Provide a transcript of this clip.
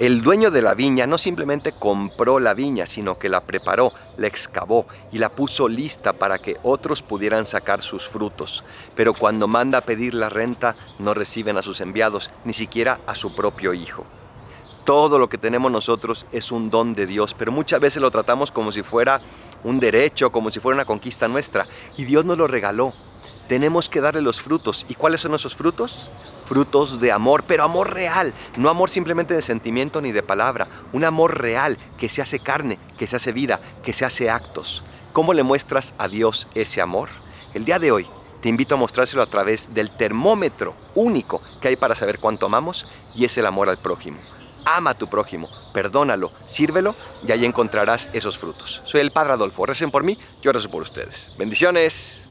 El dueño de la viña no simplemente compró la viña, sino que la preparó, la excavó y la puso lista para que otros pudieran sacar sus frutos. Pero cuando manda a pedir la renta, no reciben a sus enviados, ni siquiera a su propio hijo. Todo lo que tenemos nosotros es un don de Dios, pero muchas veces lo tratamos como si fuera un derecho, como si fuera una conquista nuestra. Y Dios nos lo regaló. Tenemos que darle los frutos. ¿Y cuáles son esos frutos? Frutos de amor, pero amor real, no amor simplemente de sentimiento ni de palabra, un amor real que se hace carne, que se hace vida, que se hace actos. ¿Cómo le muestras a Dios ese amor? El día de hoy te invito a mostrárselo a través del termómetro único que hay para saber cuánto amamos y es el amor al prójimo ama a tu prójimo, perdónalo, sírvelo y ahí encontrarás esos frutos. Soy el Padre Adolfo, recen por mí, yo rezo por ustedes. Bendiciones.